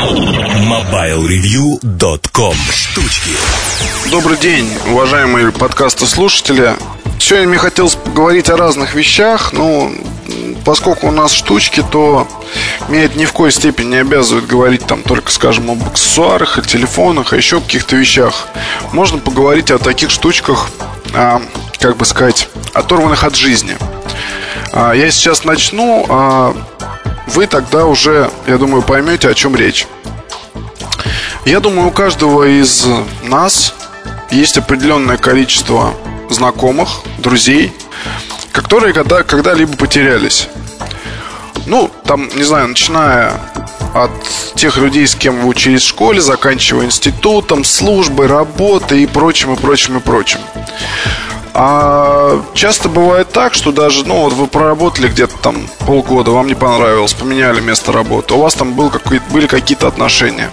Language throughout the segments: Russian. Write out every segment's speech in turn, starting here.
MobileReview.com Штучки Добрый день, уважаемые подкасты слушатели. Сегодня мне хотелось поговорить о разных вещах, но поскольку у нас штучки, то меня это ни в коей степени не обязывает говорить там только, скажем, об аксессуарах, о телефонах, о еще каких-то вещах. Можно поговорить о таких штучках, а, как бы сказать, оторванных от жизни. А, я сейчас начну, а вы тогда уже, я думаю, поймете, о чем речь. Я думаю, у каждого из нас есть определенное количество знакомых, друзей, которые когда, когда-либо потерялись. Ну, там, не знаю, начиная от тех людей, с кем вы учились в школе, заканчивая институтом, службой, работой и прочим, и прочим, и прочим. А часто бывает так, что даже, ну, вот вы проработали где-то там полгода, вам не понравилось, поменяли место работы, у вас там был какой были какие-то отношения.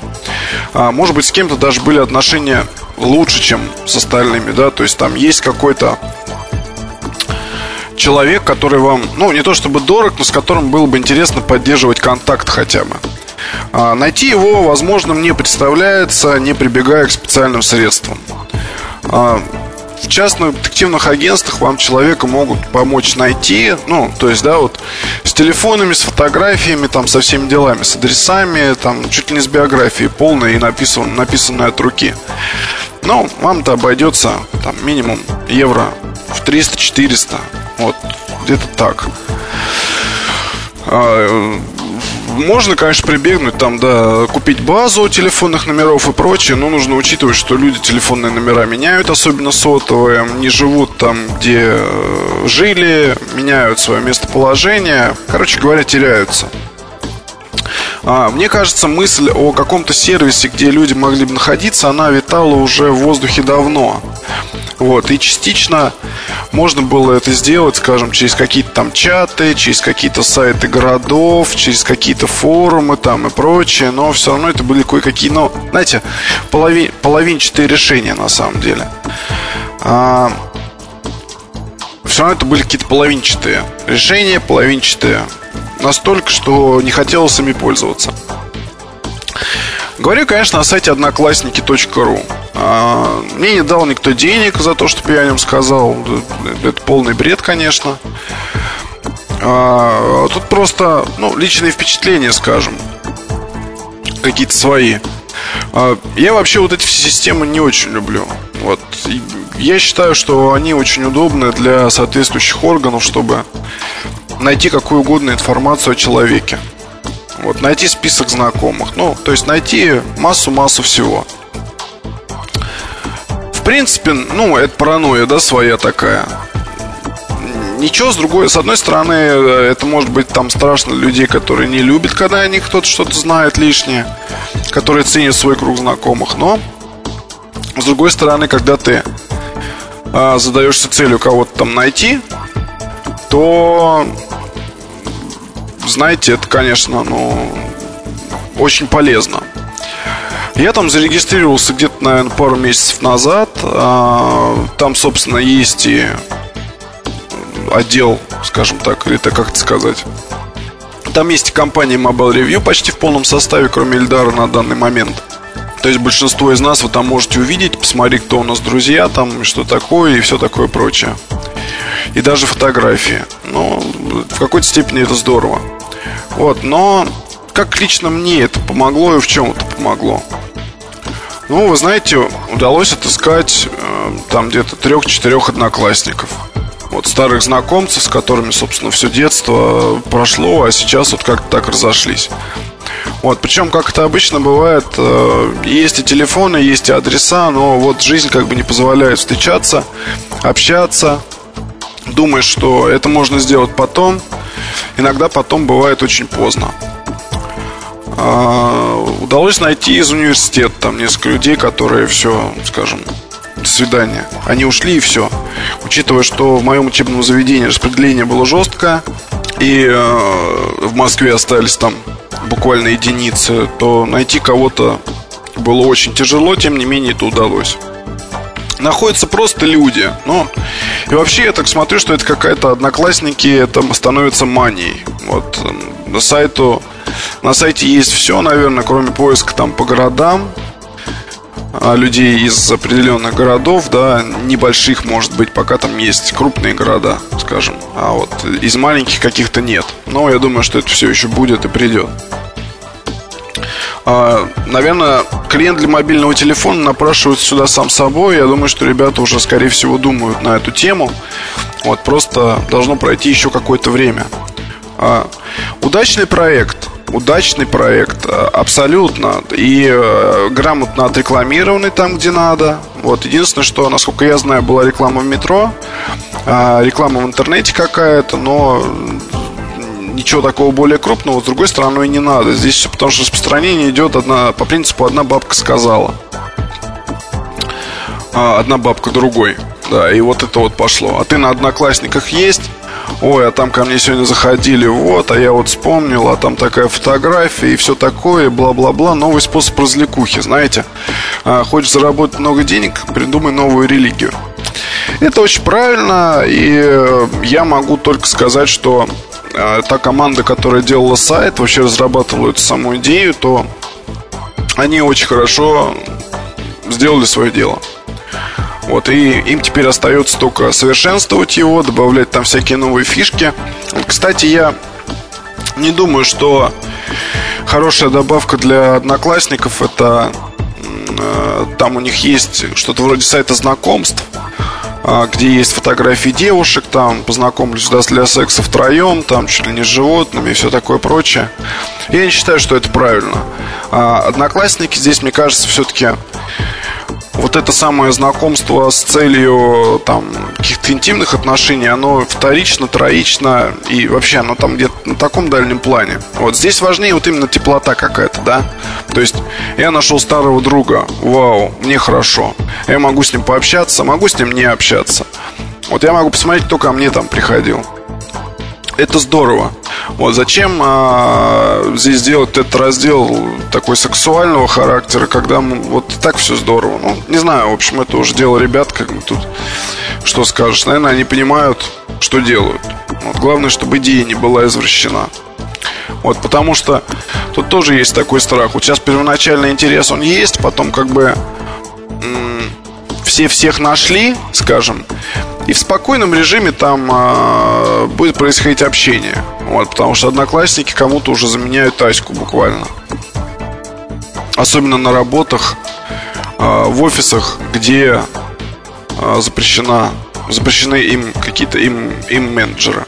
А, может быть, с кем-то даже были отношения лучше, чем с остальными, да, то есть там есть какой-то человек, который вам, ну, не то чтобы дорог, но с которым было бы интересно поддерживать контакт хотя бы. А, найти его возможным не представляется, не прибегая к специальным средствам. А, в частных детективных агентствах вам человека могут помочь найти, ну, то есть, да, вот с телефонами, с фотографиями, там, со всеми делами, с адресами, там, чуть ли не с биографией полной и написан, написанной от руки. Но вам-то обойдется, там, минимум евро в 300-400, вот, где-то так. Можно, конечно, прибегнуть там, да, купить базу телефонных номеров и прочее, но нужно учитывать, что люди телефонные номера меняют, особенно сотовые, не живут там, где э, жили, меняют свое местоположение, короче говоря, теряются. А, мне кажется, мысль о каком-то сервисе, где люди могли бы находиться, она витала уже в воздухе давно. Вот, и частично можно было это сделать, скажем, через какие-то там чаты, через какие-то сайты городов, через какие-то форумы там и прочее, но все равно это были кое-какие, ну, знаете, половин, половинчатые решения на самом деле. А, все равно это были какие-то половинчатые решения, половинчатые настолько, что не хотелось ими пользоваться. Говорю, конечно, на сайте одноклассники.ру. А, мне не дал никто денег за то, чтобы я о нем сказал. Это полный бред, конечно. А, тут просто, ну, личные впечатления, скажем. Какие-то свои. А, я вообще вот эти все системы не очень люблю. Вот. Я считаю, что они очень удобны для соответствующих органов, чтобы найти какую угодно информацию о человеке. Вот, найти список знакомых. Ну, то есть найти массу-массу всего. В принципе, ну, это паранойя, да, своя такая. Ничего, с другой, с одной стороны, это может быть там страшно людей, которые не любят, когда о них кто-то что-то знает лишнее, которые ценят свой круг знакомых. Но, с другой стороны, когда ты а, задаешься целью кого-то там найти, то знаете, это, конечно, ну, очень полезно. Я там зарегистрировался где-то, наверное, пару месяцев назад. А, там, собственно, есть и отдел, скажем так, или это как это сказать. Там есть и компания Mobile Review почти в полном составе, кроме Эльдара на данный момент. То есть большинство из нас вы там можете увидеть, посмотреть, кто у нас друзья, там, что такое и все такое прочее. И даже фотографии. Ну, в какой-то степени это здорово. Вот, но как лично мне это помогло и в чем это помогло? Ну, вы знаете, удалось отыскать э, там где-то трех-четырех одноклассников. Вот старых знакомцев, с которыми, собственно, все детство прошло, а сейчас вот как-то так разошлись. Вот, причем, как это обычно бывает, э, есть и телефоны, есть и адреса, но вот жизнь как бы не позволяет встречаться, общаться. Думаешь, что это можно сделать потом, иногда потом бывает очень поздно. А, удалось найти из университета там несколько людей, которые все, скажем, до свидания. Они ушли и все. Учитывая, что в моем учебном заведении распределение было жесткое, и э, в Москве остались там буквально единицы, то найти кого-то было очень тяжело, тем не менее это удалось. Находятся просто люди. Ну, и вообще я так смотрю, что это какая-то одноклассники, это становится манией. Вот на сайту, на сайте есть все, наверное, кроме поиска там по городам а, людей из определенных городов, да, небольших, может быть, пока там есть крупные города, скажем, а вот из маленьких каких-то нет. Но я думаю, что это все еще будет и придет. А, наверное, клиент для мобильного телефона напрашивается сюда сам собой. Я думаю, что ребята уже, скорее всего, думают на эту тему. Вот просто должно пройти еще какое-то время. А, удачный проект. Удачный проект, а, абсолютно. И э, грамотно отрекламированный там, где надо. Вот единственное, что, насколько я знаю, была реклама в метро, реклама в интернете какая-то, но ничего такого более крупного, с другой стороны, и не надо. Здесь все потому, что распространение идет одна, по принципу «одна бабка сказала». А, одна бабка другой. Да, и вот это вот пошло. А ты на одноклассниках есть? Ой, а там ко мне сегодня заходили, вот, а я вот вспомнил, а там такая фотография и все такое, бла-бла-бла. Новый способ развлекухи, знаете. А, хочешь заработать много денег, придумай новую религию. Это очень правильно, и я могу только сказать, что а, та команда, которая делала сайт, вообще разрабатывала эту саму идею, то они очень хорошо сделали свое дело. Вот, и им теперь остается только совершенствовать его, добавлять там всякие новые фишки. Вот, кстати, я не думаю, что хорошая добавка для одноклассников это э, там у них есть что-то вроде сайта знакомств. А, где есть фотографии девушек, там познакомлюсь да, для секса втроем, там чуть ли не с животными и все такое прочее. Я не считаю, что это правильно. А, одноклассники здесь, мне кажется, все-таки это самое знакомство с целью там каких-то интимных отношений, оно вторично, троично и вообще оно там где-то на таком дальнем плане. Вот здесь важнее вот именно теплота какая-то, да? То есть я нашел старого друга, вау, мне хорошо. Я могу с ним пообщаться, могу с ним не общаться. Вот я могу посмотреть, кто ко мне там приходил. Это здорово. Вот зачем а, здесь делать этот раздел такой сексуального характера, когда вот так все здорово. Ну, не знаю, в общем, это уже дело ребят, как бы тут что скажешь. Наверное, они понимают, что делают. Вот, главное, чтобы идея не была извращена. Вот, потому что тут тоже есть такой страх. Вот сейчас первоначальный интерес он есть, потом как бы все всех нашли, скажем, и в спокойном режиме там э, будет происходить общение. Вот, потому что одноклассники кому-то уже заменяют Аську буквально. Особенно на работах, э, в офисах, где э, запрещена, запрещены им какие-то им, им менеджеры.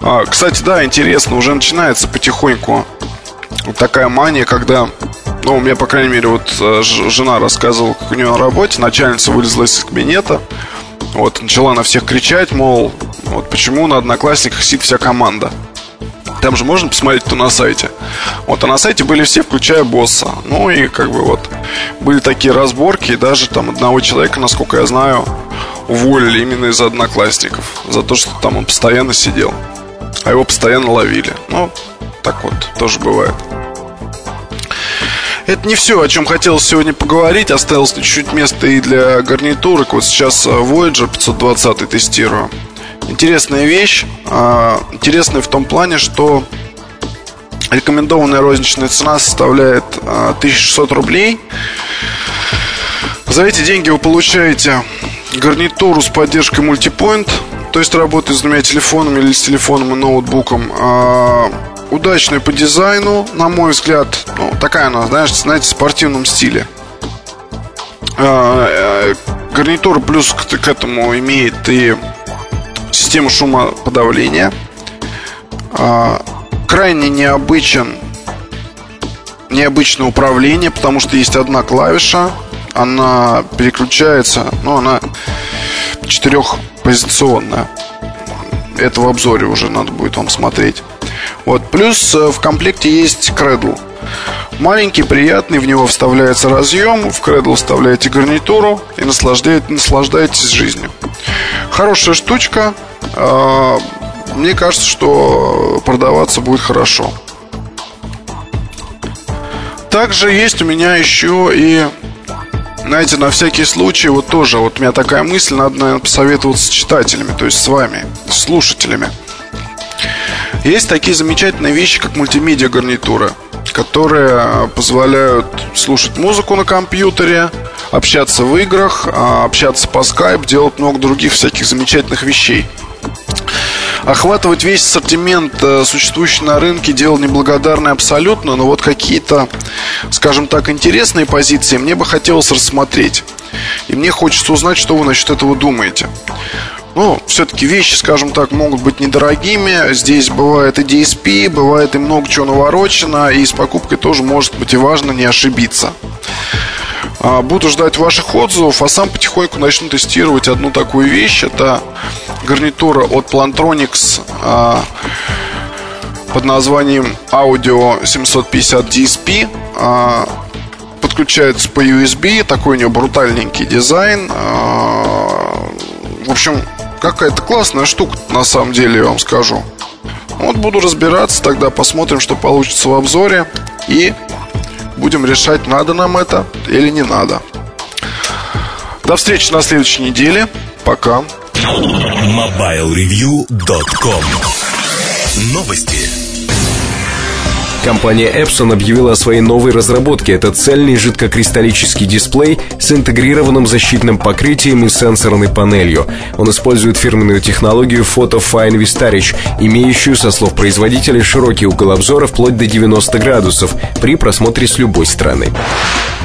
А, кстати, да, интересно, уже начинается потихоньку такая мания, когда ну, у меня, по крайней мере, вот жена рассказывала, как у нее на работе, начальница вылезла из кабинета, вот, начала на всех кричать, мол, вот почему на Одноклассниках сидит вся команда. Там же можно посмотреть, кто на сайте. Вот, а на сайте были все, включая босса. Ну и как бы вот были такие разборки, и даже там одного человека, насколько я знаю, уволили именно из одноклассников. За то, что там он постоянно сидел. А его постоянно ловили. Ну, так вот, тоже бывает. Это не все, о чем хотелось сегодня поговорить. Осталось чуть-чуть места и для гарнитурок. Вот сейчас э, Voyager 520 тестирую. Интересная вещь. А, интересная в том плане, что рекомендованная розничная цена составляет 1600 а, рублей. За эти деньги вы получаете гарнитуру с поддержкой мультипоинт, то есть работает с двумя телефонами или с телефоном и ноутбуком. Удачная по дизайну, на мой взгляд. Ну, такая она, знаешь, знаете, в спортивном стиле. А, э, гарнитура плюс к, к этому имеет и систему шумоподавления. А, крайне необычен необычное управление, потому что есть одна клавиша, она переключается, ну, она четырехпозиционная. Это в обзоре уже надо будет вам смотреть. Вот. Плюс э, в комплекте есть кредл. Маленький, приятный, в него вставляется разъем, в кредл вставляете гарнитуру и наслаждаетесь, жизнью. Хорошая штучка. А, мне кажется, что продаваться будет хорошо. Также есть у меня еще и знаете, на всякий случай, вот тоже, вот у меня такая мысль, надо, наверное, посоветоваться с читателями, то есть с вами, с слушателями. Есть такие замечательные вещи, как мультимедиа гарнитура, которые позволяют слушать музыку на компьютере, общаться в играх, а, общаться по скайп, делать много других всяких замечательных вещей. Охватывать весь ассортимент, э, существующий на рынке, дело неблагодарное абсолютно, но вот какие-то, скажем так, интересные позиции мне бы хотелось рассмотреть. И мне хочется узнать, что вы насчет этого думаете. Ну, все-таки вещи, скажем так, могут быть недорогими. Здесь бывает и DSP, бывает и много чего наворочено, и с покупкой тоже может быть и важно не ошибиться. А, буду ждать ваших отзывов, а сам потихоньку начну тестировать одну такую вещь. Это гарнитура от Plantronics а, под названием Audio 750 DSP. А, подключается по USB, такой у нее брутальненький дизайн. В общем, какая-то классная штука, на самом деле, я вам скажу. Вот буду разбираться, тогда посмотрим, что получится в обзоре. И Будем решать, надо нам это или не надо. До встречи на следующей неделе. Пока. MobileReview.com Новости. Компания Epson объявила о своей новой разработке. Это цельный жидкокристаллический дисплей с интегрированным защитным покрытием и сенсорной панелью. Он использует фирменную технологию Photo Fine Vistarich, имеющую, со слов производителя, широкий угол обзора вплоть до 90 градусов при просмотре с любой стороны.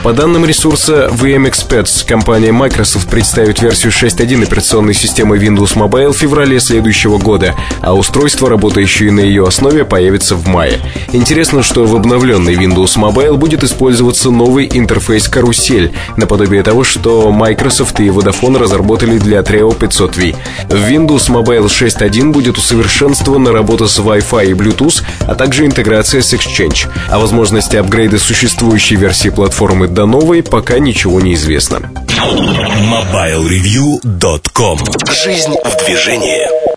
По данным ресурса VM Experts, компания Microsoft представит версию 6.1 операционной системы Windows Mobile в феврале следующего года, а устройства, работающие на ее основе, появятся в мае. Интересно, что в обновленной Windows Mobile будет использоваться новый интерфейс карусель, наподобие того, что Microsoft и Vodafone разработали для Treo 500V. В Windows Mobile 6.1 будет усовершенствована работа с Wi-Fi и Bluetooth, а также интеграция с Exchange. О возможности апгрейда существующей версии платформы до новой пока ничего не известно. MobileReview.com Жизнь в движении